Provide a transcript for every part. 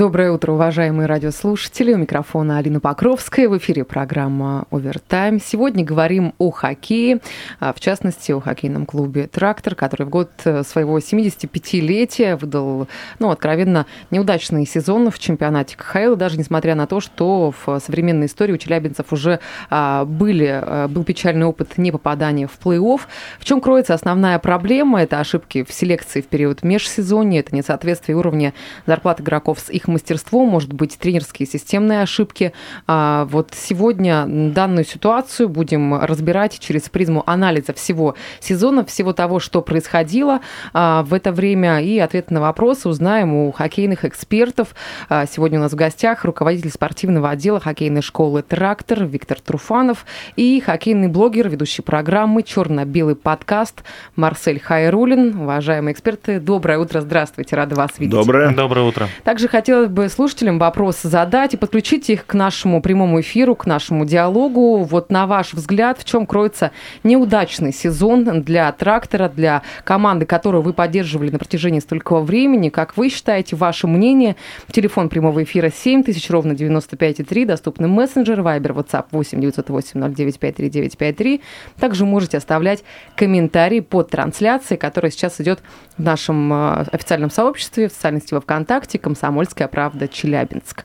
Доброе утро, уважаемые радиослушатели. У микрофона Алина Покровская. В эфире программа «Овертайм». Сегодня говорим о хоккее, а, в частности, о хоккейном клубе «Трактор», который в год э, своего 75-летия выдал, ну, откровенно, неудачный сезон в чемпионате КХЛ, даже несмотря на то, что в современной истории у челябинцев уже а, были, а, был печальный опыт непопадания в плей-офф. В чем кроется основная проблема? Это ошибки в селекции в период межсезонья, это несоответствие уровня зарплат игроков с их мастерство, может быть, тренерские системные ошибки. А, вот сегодня данную ситуацию будем разбирать через призму анализа всего сезона, всего того, что происходило а, в это время, и ответы на вопросы узнаем у хоккейных экспертов. А, сегодня у нас в гостях руководитель спортивного отдела хоккейной школы «Трактор» Виктор Труфанов и хоккейный блогер, ведущий программы «Черно-белый подкаст» Марсель Хайрулин. Уважаемые эксперты, доброе утро, здравствуйте, рада вас видеть. Доброе. Доброе утро. Также хотел хотелось бы слушателям вопрос задать и подключить их к нашему прямому эфиру, к нашему диалогу. Вот на ваш взгляд, в чем кроется неудачный сезон для трактора, для команды, которую вы поддерживали на протяжении столького времени? Как вы считаете, ваше мнение? Телефон прямого эфира 7000, ровно 95,3, доступны мессенджер, вайбер, WhatsApp 8 908 0953 953. Также можете оставлять комментарии под трансляцией, которая сейчас идет в нашем э, официальном сообществе, в социальной сети ВКонтакте, «Комсомольская правда. Челябинск».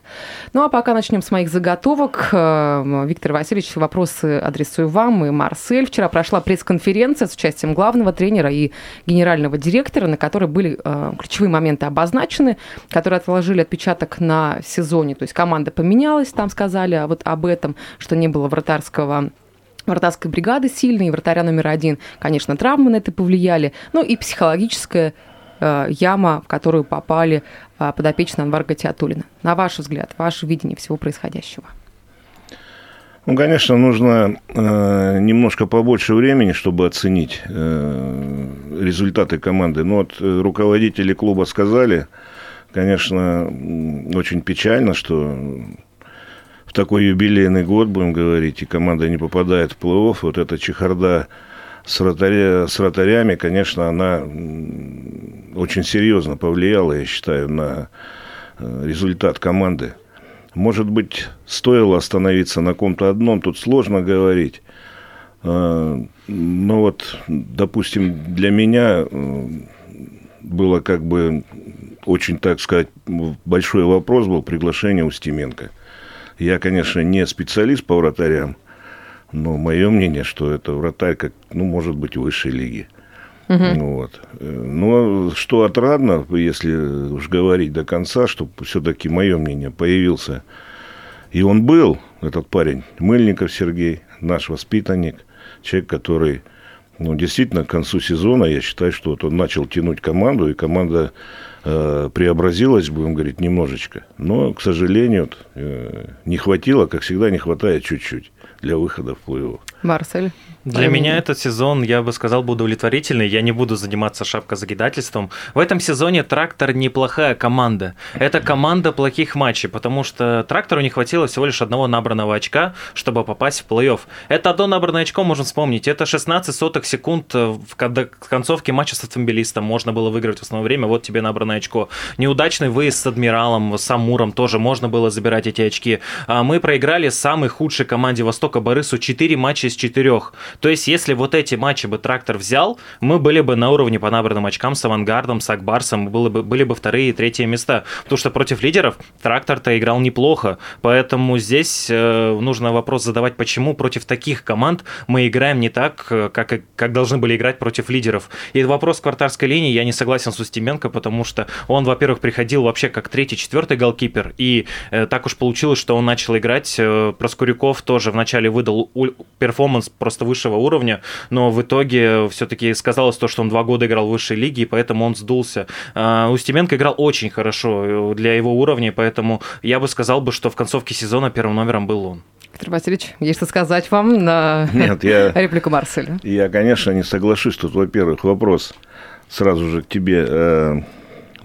Ну а пока начнем с моих заготовок. Э, Виктор Васильевич, вопросы адресую вам и Марсель. Вчера прошла пресс-конференция с участием главного тренера и генерального директора, на которой были э, ключевые моменты обозначены, которые отложили отпечаток на сезоне. То есть команда поменялась, там сказали а вот об этом, что не было вратарского вратарской бригады сильной, вратаря номер один, конечно, травмы на это повлияли, ну и психологическая Э, яма, в которую попали э, подопечные Анвара Гатиатулина. На ваш взгляд, ваше видение всего происходящего? Ну, конечно, нужно э, немножко побольше времени, чтобы оценить э, результаты команды. Но вот э, руководители клуба сказали, конечно, очень печально, что в такой юбилейный год, будем говорить, и команда не попадает в плей-офф. Вот эта чехарда с, вратаря, с вратарями, конечно, она очень серьезно повлияла, я считаю, на э, результат команды. Может быть, стоило остановиться на ком-то одном, тут сложно говорить. Э, но вот, допустим, для меня э, было как бы очень, так сказать, большой вопрос был приглашение Устименко. Я, конечно, не специалист по вратарям, но мое мнение, что это вратарь, как, ну, может быть, высшей лиги. Угу. Вот. Но что отрадно, если уж говорить до конца, что все-таки мое мнение появился. И он был, этот парень, Мыльников Сергей, наш воспитанник, человек, который ну, действительно к концу сезона, я считаю, что вот он начал тянуть команду, и команда э, преобразилась, будем говорить, немножечко. Но, к сожалению, э, не хватило, как всегда, не хватает чуть-чуть для выхода в плей-офф. Марсель? Для меня этот сезон, я бы сказал, был удовлетворительный. Я не буду заниматься шапкозагидательством. В этом сезоне Трактор неплохая команда. Это команда плохих матчей, потому что Трактору не хватило всего лишь одного набранного очка, чтобы попасть в плей-офф. Это одно набранное очко, можно вспомнить. Это 16 соток секунд в концовке матча с автомобилистом. Можно было выиграть в основное время. Вот тебе набранное очко. Неудачный выезд с Адмиралом, с Амуром тоже можно было забирать эти очки. А мы проиграли самой худшей команде Востока Борису 4 матча из 4. То есть, если вот эти матчи бы трактор взял, мы были бы на уровне по набранным очкам с авангардом, с Акбарсом, были бы, были бы вторые и третьи места. Потому что против лидеров трактор-то играл неплохо. Поэтому здесь э, нужно вопрос задавать, почему против таких команд мы играем не так, э, как, как должны были играть против лидеров. И вопрос квартарской линии, я не согласен с Устименко, потому что он, во-первых, приходил вообще как третий-четвертый голкипер, и э, так уж получилось, что он начал играть. Э, Проскуряков тоже вначале выдал перформанс просто выше высшего уровня, но в итоге все-таки сказалось то, что он два года играл в высшей лиге, и поэтому он сдулся. А, Устименко играл очень хорошо для его уровня, поэтому я бы сказал бы, что в концовке сезона первым номером был он. Петр Васильевич, есть что сказать вам на Нет, я, реплику Марселя? я, конечно, не соглашусь. Тут, во-первых, вопрос сразу же к тебе. Э,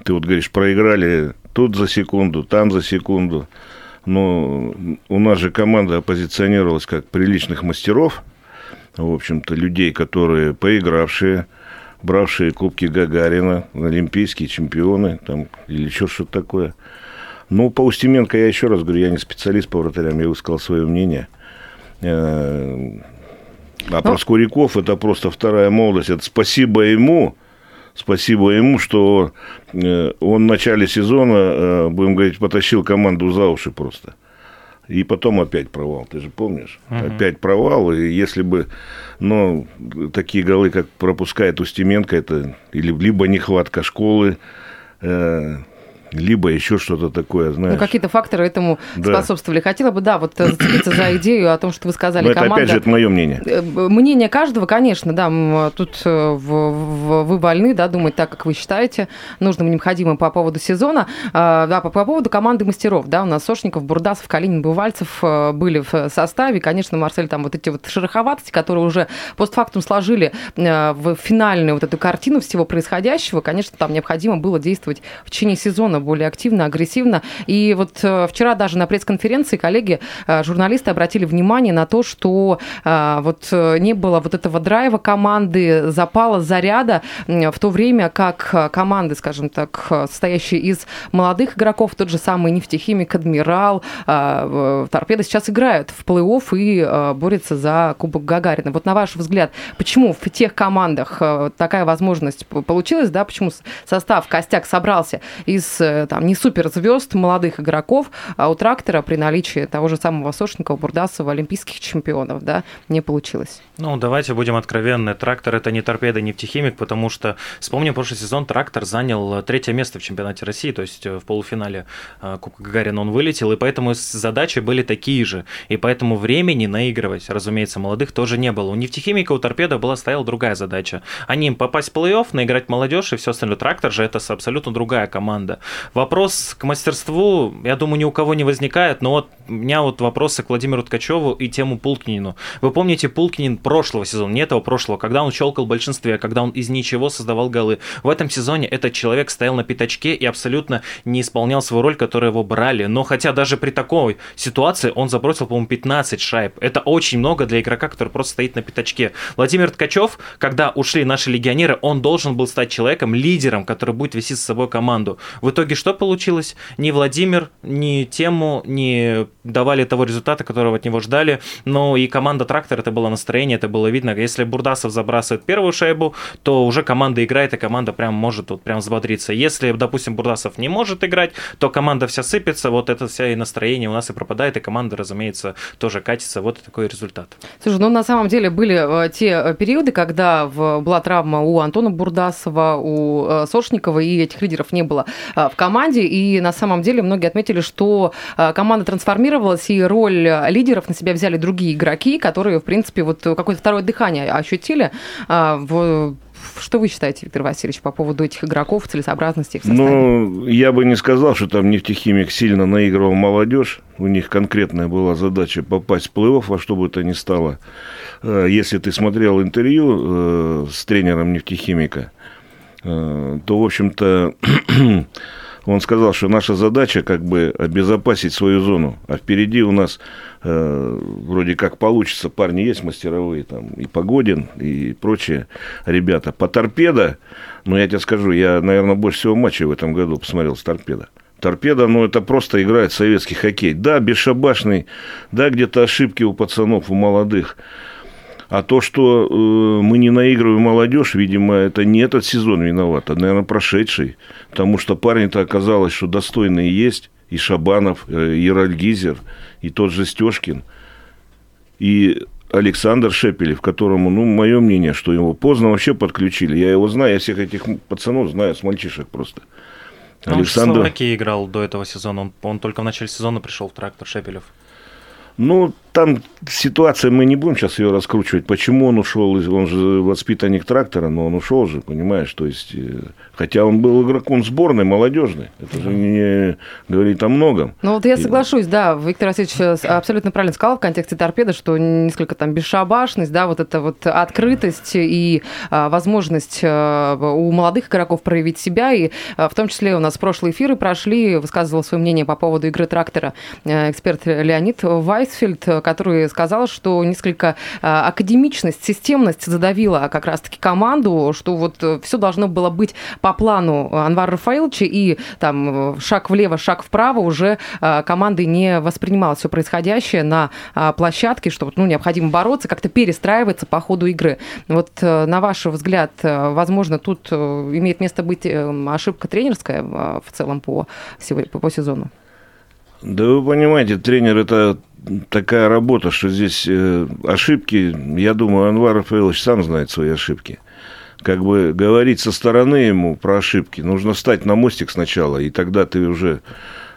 Ты вот говоришь, проиграли тут за секунду, там за секунду. Но у нас же команда оппозиционировалась как приличных мастеров, в общем-то, людей, которые поигравшие, бравшие кубки Гагарина, олимпийские чемпионы там, или еще что-то такое. Ну, по Устименко я еще раз говорю, я не специалист по вратарям, я высказал свое мнение. Э, А Ну- Проскуряков это просто вторая молодость. Это спасибо ему, спасибо ему, что э, он в начале сезона, э, будем говорить, потащил команду за уши просто. И потом опять провал, ты же помнишь? Опять провал, и если бы, ну, такие голы, как пропускает Устименко, это или либо нехватка школы, э, либо еще что-то такое, знаешь. Ну, какие-то факторы этому Да. способствовали. Хотела бы, да, вот э, зацепиться за идею о том, что вы сказали, Но это, команда... опять же, это мое мнение. Э, Мнение каждого, конечно, да, тут э, вы вольны, да, думать так, как вы считаете нужным, необходимым по поводу сезона. А, Да, по, по поводу команды мастеров, да, у нас Сошников, Бурдасов, Калинин, Бывальцев были в составе. Конечно, Марсель, там вот эти вот шероховатости, которые уже постфактум сложили в финальную вот эту картину всего происходящего, конечно, там необходимо было действовать в течение сезона более активно, агрессивно. И вот э, вчера даже на пресс-конференции коллеги, э, журналисты обратили внимание на то, что э, вот не было вот этого драйва команды, запала, заряда, в то время как команды, скажем так, состоящие из молодых игроков, тот же самый нефтехимик, адмирал, торпеда сейчас играют в плей-офф и борются за Кубок Гагарина. Вот на ваш взгляд, почему в тех командах такая возможность получилась, да, почему состав, костяк собрался из там, не суперзвезд, молодых игроков, а у трактора при наличии того же самого Сошникова, Бурдасова, олимпийских чемпионов, да, не получилось. Ну, давайте будем откровенны. Трактор это не торпеда, не нефтехимик, потому что, вспомним, прошлый сезон трактор занял э, третье место в чемпионате России, то есть э, в полуфинале э, Кубка Гагарина он вылетел, и поэтому задачи были такие же. И поэтому времени наигрывать, разумеется, молодых тоже не было. У нефтехимика, у торпеда была стояла другая задача. Они им попасть в плей-офф, наиграть молодежь и все остальное. Трактор же это абсолютно другая команда. Вопрос к мастерству, я думаю, ни у кого не возникает, но вот у меня вот вопросы к Владимиру Ткачеву и тему Пулкинину. Вы помните Пулкинин прошлого сезона, не этого прошлого, когда он щелкал в большинстве, когда он из ничего создавал голы. В этом сезоне этот человек стоял на пятачке и абсолютно не исполнял свою роль, которую его брали. Но хотя даже при такой ситуации он забросил, по-моему, 15 шайб. Это очень много для игрока, который просто стоит на пятачке. Владимир Ткачев, когда ушли наши легионеры, он должен был стать человеком, лидером, который будет вести с собой команду. В итоге что получилось? Ни Владимир, ни тему не давали того результата, которого от него ждали. Но и команда Трактор, это было настроение, это было видно. Если Бурдасов забрасывает первую шайбу, то уже команда играет, и команда прям может вот прям взбодриться. Если, допустим, Бурдасов не может играть, то команда вся сыпется, вот это вся и настроение у нас и пропадает, и команда, разумеется, тоже катится. Вот такой результат. Слушай, ну на самом деле были э, те э, периоды, когда была травма у Антона Бурдасова, у э, Сошникова, и этих лидеров не было э, в команде. И на самом деле многие отметили, что э, команда трансформировалась, и роль лидеров на себя взяли другие игроки, которые, в принципе, вот какое-то второе дыхание ощутили. А, в- Что вы считаете, Виктор Васильевич, по поводу этих игроков, целесообразности их составе? Ну, я бы не сказал, что там нефтехимик сильно наигрывал молодежь. У них конкретная была задача попасть в плей-офф во что бы то ни стало. Э, Если ты смотрел интервью э, с тренером нефтехимика, то, в общем-то, он сказал, что наша задача как бы обезопасить свою зону, а впереди у нас э, вроде как получится, парни есть мастеровые, там и Погодин, и прочие ребята. По торпедо, ну я тебе скажу, я, наверное, больше всего матчей в этом году посмотрел с торпедо. Торпеда, ну, это просто играет советский хоккей. Да, бесшабашный, да, где-то ошибки у пацанов, у молодых. А то, что э, мы не наигрываем молодежь, видимо, это не этот сезон виноват, а, наверное, прошедший. Потому что парни-то оказалось, что достойные есть. И Шабанов, э, и Ральгизер, и тот же Стешкин. И Александр Шепелев, которому, ну, мое мнение, что его поздно вообще подключили. Я его знаю, я всех этих пацанов знаю с мальчишек просто. Он же в Словакии играл до этого сезона, он, он только в начале сезона пришел в трактор Шепелев. Ну, там ситуация, мы не будем сейчас ее раскручивать, почему он ушел, он же воспитанник трактора, но он ушел же, понимаешь, то есть, э, хотя он был игроком сборной, молодежной, это же не говорит о многом. Ну вот я соглашусь, да, Виктор Васильевич абсолютно правильно сказал в контексте торпеды, что несколько там бесшабашность, да, вот эта вот открытость и а, возможность а, у молодых игроков проявить себя, и в том числе у нас прошлые эфиры прошли, высказывал свое мнение по поводу игры трактора эксперт Леонид Вайсфельд, который сказал, что несколько а, академичность, системность задавила как раз-таки команду, что вот все должно было быть по плану Анвара Рафаиловича, и там шаг влево, шаг вправо уже а, командой не воспринималось все происходящее на а, площадке, что ну, необходимо бороться, как-то перестраиваться по ходу игры. Вот на ваш взгляд, возможно, тут имеет место быть ошибка тренерская в целом по, по сезону? Да вы понимаете, тренер это такая работа, что здесь э, ошибки, я думаю, Анвар Рафаилович сам знает свои ошибки. Как бы говорить со стороны ему про ошибки, нужно встать на мостик сначала, и тогда ты уже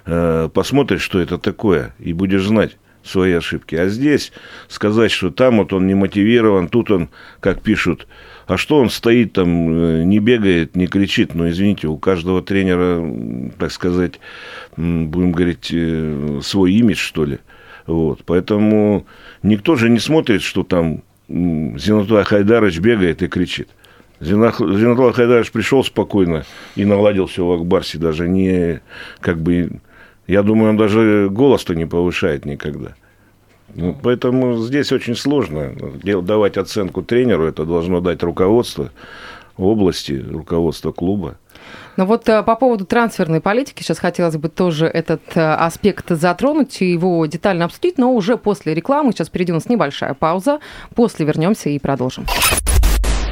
э, посмотришь, что это такое, и будешь знать свои ошибки. А здесь сказать, что там вот он не мотивирован, тут он, как пишут, а что он стоит там, э, не бегает, не кричит? Ну, извините, у каждого тренера, так сказать, будем говорить, э, свой имидж, что ли. Вот. Поэтому никто же не смотрит, что там Зинатулlah Хайдарович бегает и кричит. Зинатулlah Хайдарович пришел спокойно и наладил все в Акбарсе, даже не, как бы, я думаю, он даже голос-то не повышает никогда. Ну, поэтому здесь очень сложно давать оценку тренеру, это должно дать руководство области, руководство клуба. Но вот э, по поводу трансферной политики сейчас хотелось бы тоже этот э, аспект затронуть и его детально обсудить, но уже после рекламы. Сейчас впереди у небольшая пауза. После вернемся и продолжим.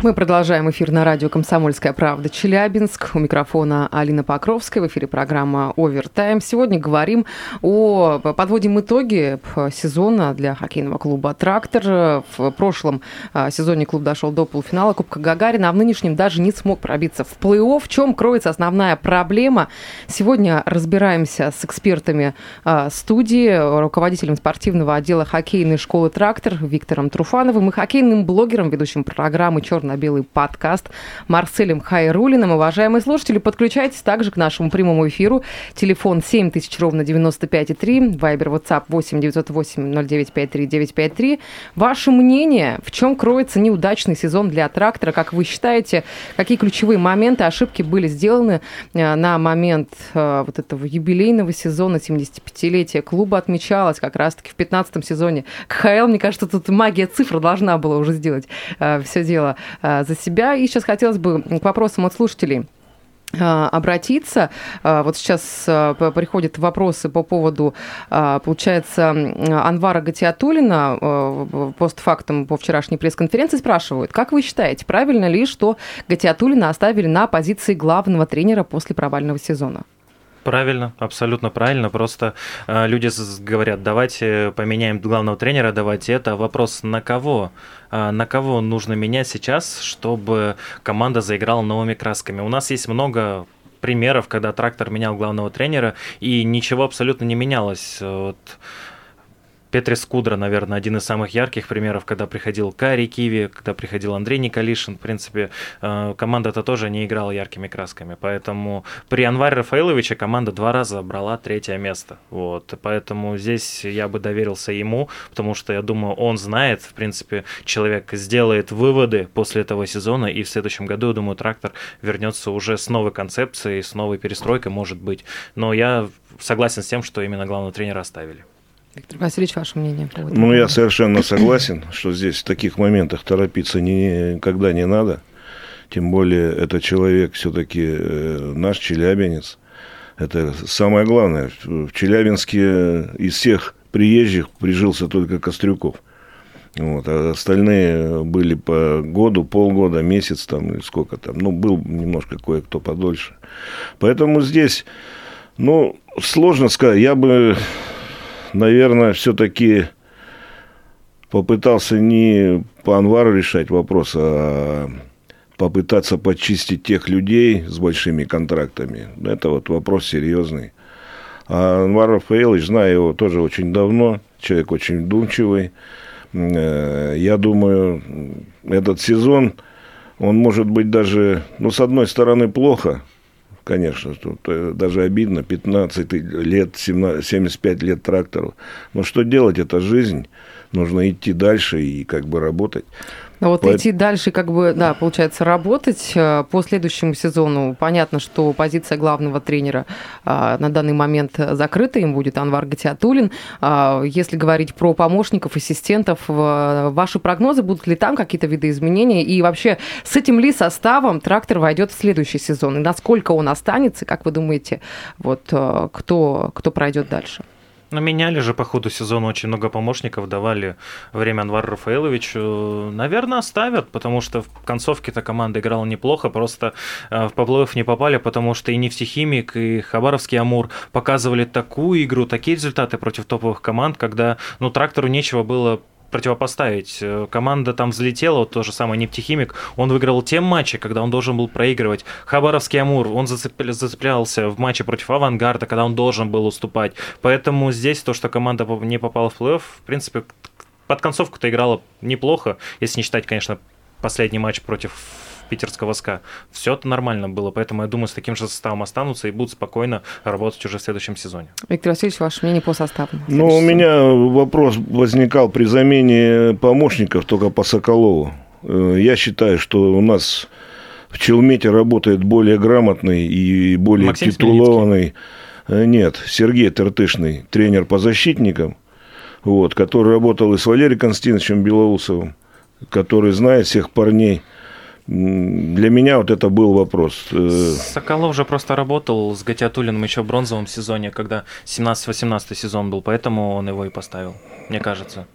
Мы продолжаем эфир на радио «Комсомольская правда» Челябинск. У микрофона Алина Покровская. В эфире программа «Овертайм». Сегодня говорим о... Подводим итоги сезона для хоккейного клуба «Трактор». В прошлом а, сезоне клуб дошел до полуфинала Кубка Гагарина, а в нынешнем даже не смог пробиться в плей-офф. В чем кроется основная проблема? Сегодня разбираемся с экспертами а, студии, руководителем спортивного отдела хоккейной школы «Трактор» Виктором Труфановым и хоккейным блогером, ведущим программы «Черный черно-белый подкаст Марселем Хайрулиным. Уважаемые слушатели, подключайтесь также к нашему прямому эфиру. Телефон 7000 ровно 95,3, вайбер, WhatsApp 8 908 0953 953. Ваше мнение, в чем кроется неудачный сезон для трактора? Как вы считаете, какие ключевые моменты, ошибки были сделаны э, на момент э, вот этого юбилейного сезона, 75-летия клуба отмечалось как раз-таки в 15 сезоне. КХЛ, мне кажется, тут магия цифр должна была уже сделать э, все дело. Э, за себя. И сейчас хотелось бы к вопросам от слушателей э, обратиться. Э, вот сейчас приходят вопросы по поводу, получается, Анвара Гатиатулина. Постфактум по вчерашней пресс-конференции спрашивают, как вы считаете, правильно ли, что Гатиатулина оставили на позиции главного тренера после провального сезона? Правильно, абсолютно правильно. Просто э, люди говорят, давайте поменяем главного тренера, давайте это. Вопрос на кого? Э, на кого нужно менять сейчас, чтобы команда заиграла новыми красками? У нас есть много примеров, когда трактор менял главного тренера, и ничего абсолютно не менялось. Вот Петри Скудра, наверное, один из самых ярких примеров, когда приходил Кари Киви, когда приходил Андрей Николишин. В принципе, э, команда-то тоже не играла яркими красками. Поэтому при Анваре Рафаиловиче команда два раза брала третье место. Вот. Поэтому здесь я бы доверился ему, потому что я думаю, он знает, в принципе, человек сделает выводы после этого сезона, и в следующем году, я думаю, трактор вернется уже с новой концепцией, с новой перестройкой, может быть. Но я согласен с тем, что именно главного тренера оставили. Виктор Васильевич, ваше мнение? По ну, я совершенно согласен, что здесь в таких моментах торопиться никогда не надо. Тем более, это человек все-таки э, наш челябинец. Это самое главное. В Челябинске из всех приезжих прижился только Кострюков. Вот, а остальные были по году, полгода, месяц там, или сколько там. Ну, был немножко кое-кто подольше. Поэтому здесь, ну, сложно сказать. Я бы наверное, все-таки попытался не по Анвару решать вопрос, а попытаться почистить тех людей с большими контрактами. Это вот вопрос серьезный. А Анвар Рафаэлович, знаю его тоже очень давно, человек очень вдумчивый. Э, Я думаю, этот сезон, он может быть даже, ну, с одной стороны, плохо, конечно, тут э, даже обидно, 15 лет, 17, 75 лет трактору. Но что делать, это жизнь, нужно идти дальше и как бы работать. Но вот Поэт- идти дальше, как бы, да, получается, работать э, по следующему сезону. Понятно, что позиция главного тренера а, на данный момент закрыта, им будет Анвар Гатиатулин. А, Если говорить про помощников, ассистентов, ваши прогнозы, будут ли там какие-то виды изменений? И вообще, с этим ли составом трактор войдет в следующий сезон? И насколько он останется? Как вы думаете, вот э, кто, кто пройдет дальше? Но меняли же по ходу сезона очень много помощников, давали время Анвару Рафаэловичу. Наверное, оставят, потому что в концовке-то команда играла неплохо, просто э, в плей не попали, потому что и нефтехимик, и Хабаровский Амур показывали такую игру, такие результаты против топовых команд, когда ну, трактору нечего было противопоставить. Э, Команда там взлетела, вот то же самое нефтехимик, он выиграл те матчи, когда он должен был проигрывать. Хабаровский Амур, он зацепля- зацеплялся в матче против Авангарда, когда он должен был уступать. Поэтому здесь то, что команда не попала в плей-офф, в принципе, под концовку-то играла неплохо, если не считать, конечно, последний матч против питерского СКА. Все это нормально было, поэтому я думаю, с таким же составом останутся и будут спокойно работать уже в следующем сезоне. Виктор Васильевич, ваше мнение по составу? Ну, у меня вопрос возникал при замене помощников только по Соколову. Э, Я считаю, что у нас в Челмете работает более грамотный и более Максим титулованный. Э, Нет, Сергей Тертышный, тренер по защитникам, вот, который работал и с Валерием Константиновичем Белоусовым, который знает всех парней. Для меня вот это был вопрос. Э, Соколов же просто работал с Гатиатулиным еще в бронзовом сезоне, когда 17-18 сезон был, поэтому он его и поставил, мне кажется.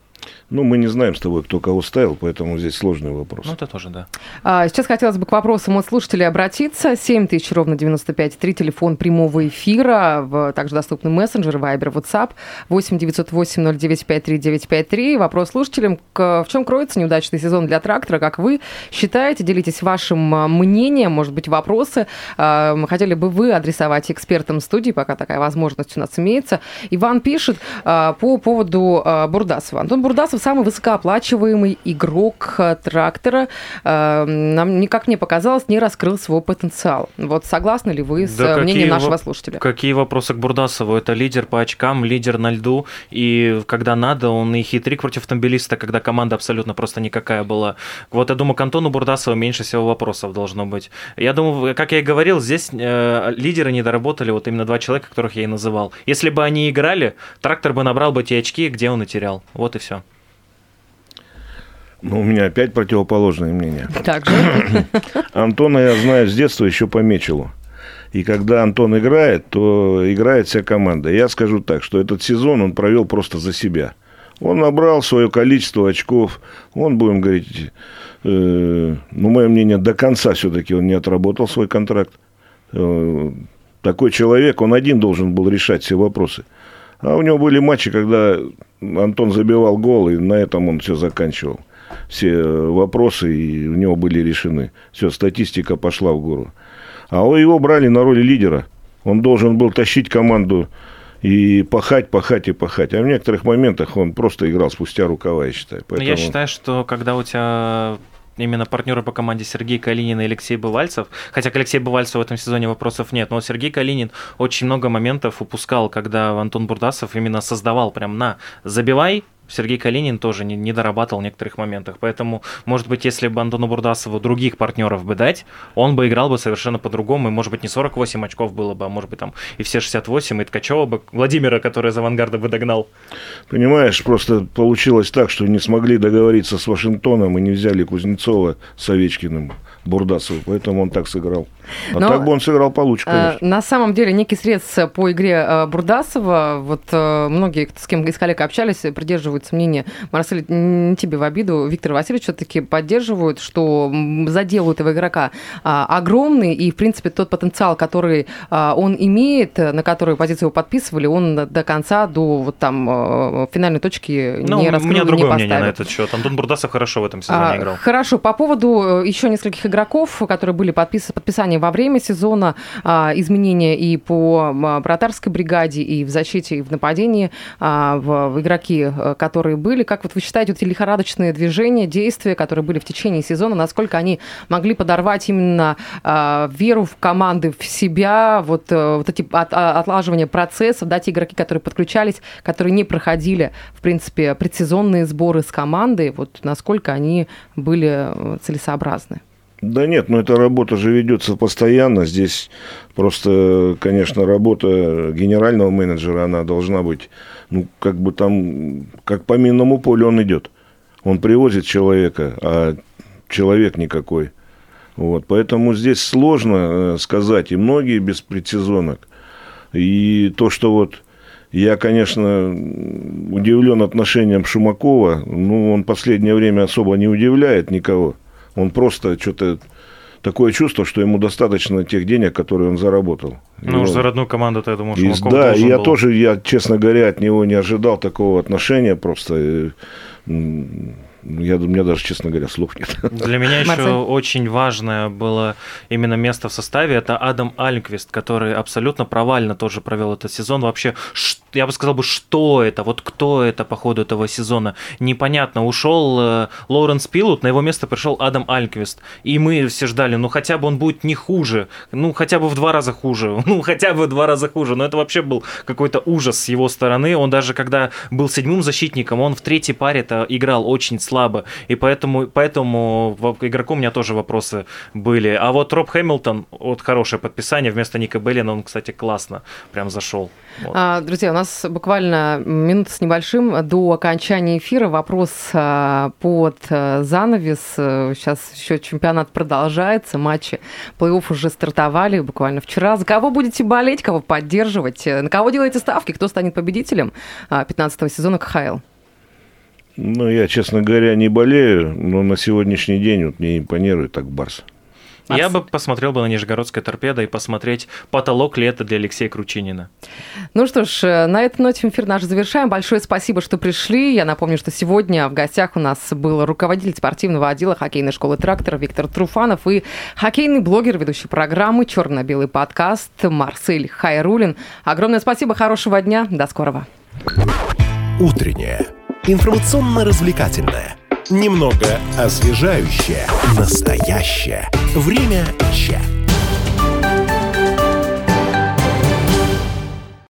Ну, мы не знаем с тобой, кто кого ставил, поэтому здесь сложный вопрос. Ну, это тоже, да. А, Сейчас хотелось бы к вопросам от слушателей обратиться. 7 тысяч ровно 95 3, телефон прямого эфира, в, также доступны мессенджеры, Viber, WhatsApp, 8 908 0953 953. Вопрос слушателям, к- в чем кроется неудачный сезон для трактора, как вы считаете? Делитесь вашим а, мнением, может быть, вопросы. а, Хотели бы вы адресовать экспертам студии, пока такая возможность у нас имеется. Иван пишет а, по поводу а, Бурдасова. Антон Бурдасов самый высокооплачиваемый игрок а, трактора. А, Нам никак не показалось, не раскрыл свой потенциал. Вот согласны ли вы с Да а, мнением нашего слушателя? Какие вопросы к Бурдасову? Это лидер по очкам, лидер на льду, и когда надо, он и хитрик против автомобилиста, когда команда абсолютно просто никакая была. Вот я думаю, к Антону Бурдасову меньше всего вопросов должно быть. Я думаю, как я и говорил, здесь э, лидеры не доработали, вот именно два человека, которых я и называл. Если бы они играли, трактор бы набрал бы те очки, где он и терял. Вот и все. Ну, у меня опять противоположное мнение. Также. Антона я знаю с детства еще по Мечелу. И когда Антон играет, то играет вся команда. Я скажу так, что этот сезон он провел просто за себя. Он набрал свое количество очков. Он, будем говорить, э, ну, мое мнение, до конца все-таки он не отработал свой контракт. Э, такой человек, он один должен был решать все вопросы. А у него были матчи, когда Антон забивал гол, и на этом он все заканчивал. Все э, вопросы и у него были решены. Все, статистика пошла в гору. А его брали на роли лидера. Он должен был тащить команду и пахать, пахать и пахать. А в некоторых моментах он просто играл спустя рукава, я считаю. Ну, я считаю, что когда у тебя именно партнеры по команде Сергей Калинин и Алексей Бывальцев, хотя к Алексею Бывальцеву в этом сезоне вопросов нет, но Сергей Калинин очень много моментов упускал, когда Антон Бурдасов именно создавал прям на «забивай», Сергей Калинин тоже не, не дорабатывал в некоторых моментах. Поэтому, может быть, если бы Антону Бурдасову других партнеров бы дать, он бы играл бы совершенно по-другому. И, может быть, не 48 очков было бы, а может быть, там и все 68, и Ткачева бы, Владимира, который из авангарда бы догнал. Понимаешь, просто получилось так, что не смогли договориться с Вашингтоном и не взяли Кузнецова с Овечкиным, Бурдасова. Поэтому он так сыграл. А Но, так бы он сыграл получше, Э, конечно. На самом деле, некий срез по игре э, Бурдасова, вот э, многие, с кем из коллег общались, придерживаются высказываются мнения, Марсель, не тебе в обиду, Виктор Васильевич все-таки поддерживают, что задел у этого игрока а, огромный, и, в принципе, тот потенциал, который а, он имеет, на которую позицию его подписывали, он до конца, до вот там а, финальной точки ну, не раскрыл, У меня другое не мнение на этот счет. Антон Бурдасов хорошо в этом сезоне А, играл. Хорошо, по поводу э, еще нескольких игроков, которые были подпис... подписания во время сезона, а, изменения и по вратарской бригаде, и в защите, и в нападении, а, в, в игроки, э, которые были. Как вот вы считаете, вот эти лихорадочные движения, действия, которые были в течение сезона, насколько они могли подорвать именно а, веру в команды, в себя, вот, э, вот эти от- а, отлаживания процессов, да, те игроки, которые подключались, которые не проходили, в принципе, предсезонные сборы с командой, вот насколько они были э, целесообразны? Да нет, ну эта работа же ведется постоянно. Здесь просто, конечно, работа генерального менеджера, она должна быть, ну, как бы там, как по минному полю он идет. Он привозит человека, а человек никакой. Вот, поэтому здесь сложно э, сказать, и многие без предсезонок. И то, что вот я, конечно, удивлен отношением Шумакова, ну, он последнее время особо не удивляет никого. Он просто что-то такое чувство, что ему достаточно тех денег, которые он заработал. Ну, уж за родную команду-то, я думаю, Шумаков да, я был. тоже, я, честно говоря, от него не ожидал такого отношения просто. М, Я, у меня даже, честно говоря, слов нет. Для меня еще Марсель? очень важное было именно место в составе. Это Адам Альквист, который абсолютно провально тоже провел этот сезон. Вообще, я бы сказал бы, что это, вот кто это по ходу этого сезона. Непонятно. Ушел э, Лоуренс Пилут, на его место пришел Адам Альквист. И мы все ждали, ну хотя бы он будет не хуже, ну хотя бы в два раза хуже, ну хотя бы в два раза хуже. Но это вообще был какой-то ужас с его стороны. Он даже когда был седьмым защитником, он в третьей паре-то играл очень слабо. И поэтому, поэтому игроку у меня тоже вопросы были. А вот Роб Хэмилтон, вот хорошее подписание вместо Ника Беллина, он, кстати, классно прям зашел. Вот. А, Друзья, у нас буквально минута с небольшим до окончания эфира. Вопрос а, под а, занавес. Сейчас еще чемпионат продолжается, матчи плей-офф уже стартовали буквально вчера. За кого будете болеть, кого поддерживать? На кого делаете ставки? Кто станет победителем 15 сезона КХЛ? Ну, я, честно говоря, не болею, но на сегодняшний день вот мне импонирует так Барс. Я бы посмотрел бы на Нижегородское торпедо и посмотреть, потолок ли это для Алексея Кручинина. Ну что ж, э, на этой ноте эфир наш завершаем. Большое спасибо, что пришли. Я напомню, что сегодня в гостях у нас был руководитель спортивного отдела хоккейной школы «Трактор» Виктор Труфанов и хоккейный блогер, ведущий программы «Черно-белый подкаст» Марсель Хайрулин. Огромное спасибо, хорошего дня, до скорого. Утреннее. Информационно-развлекательное. Немного освежающее. Настоящее. Время чат.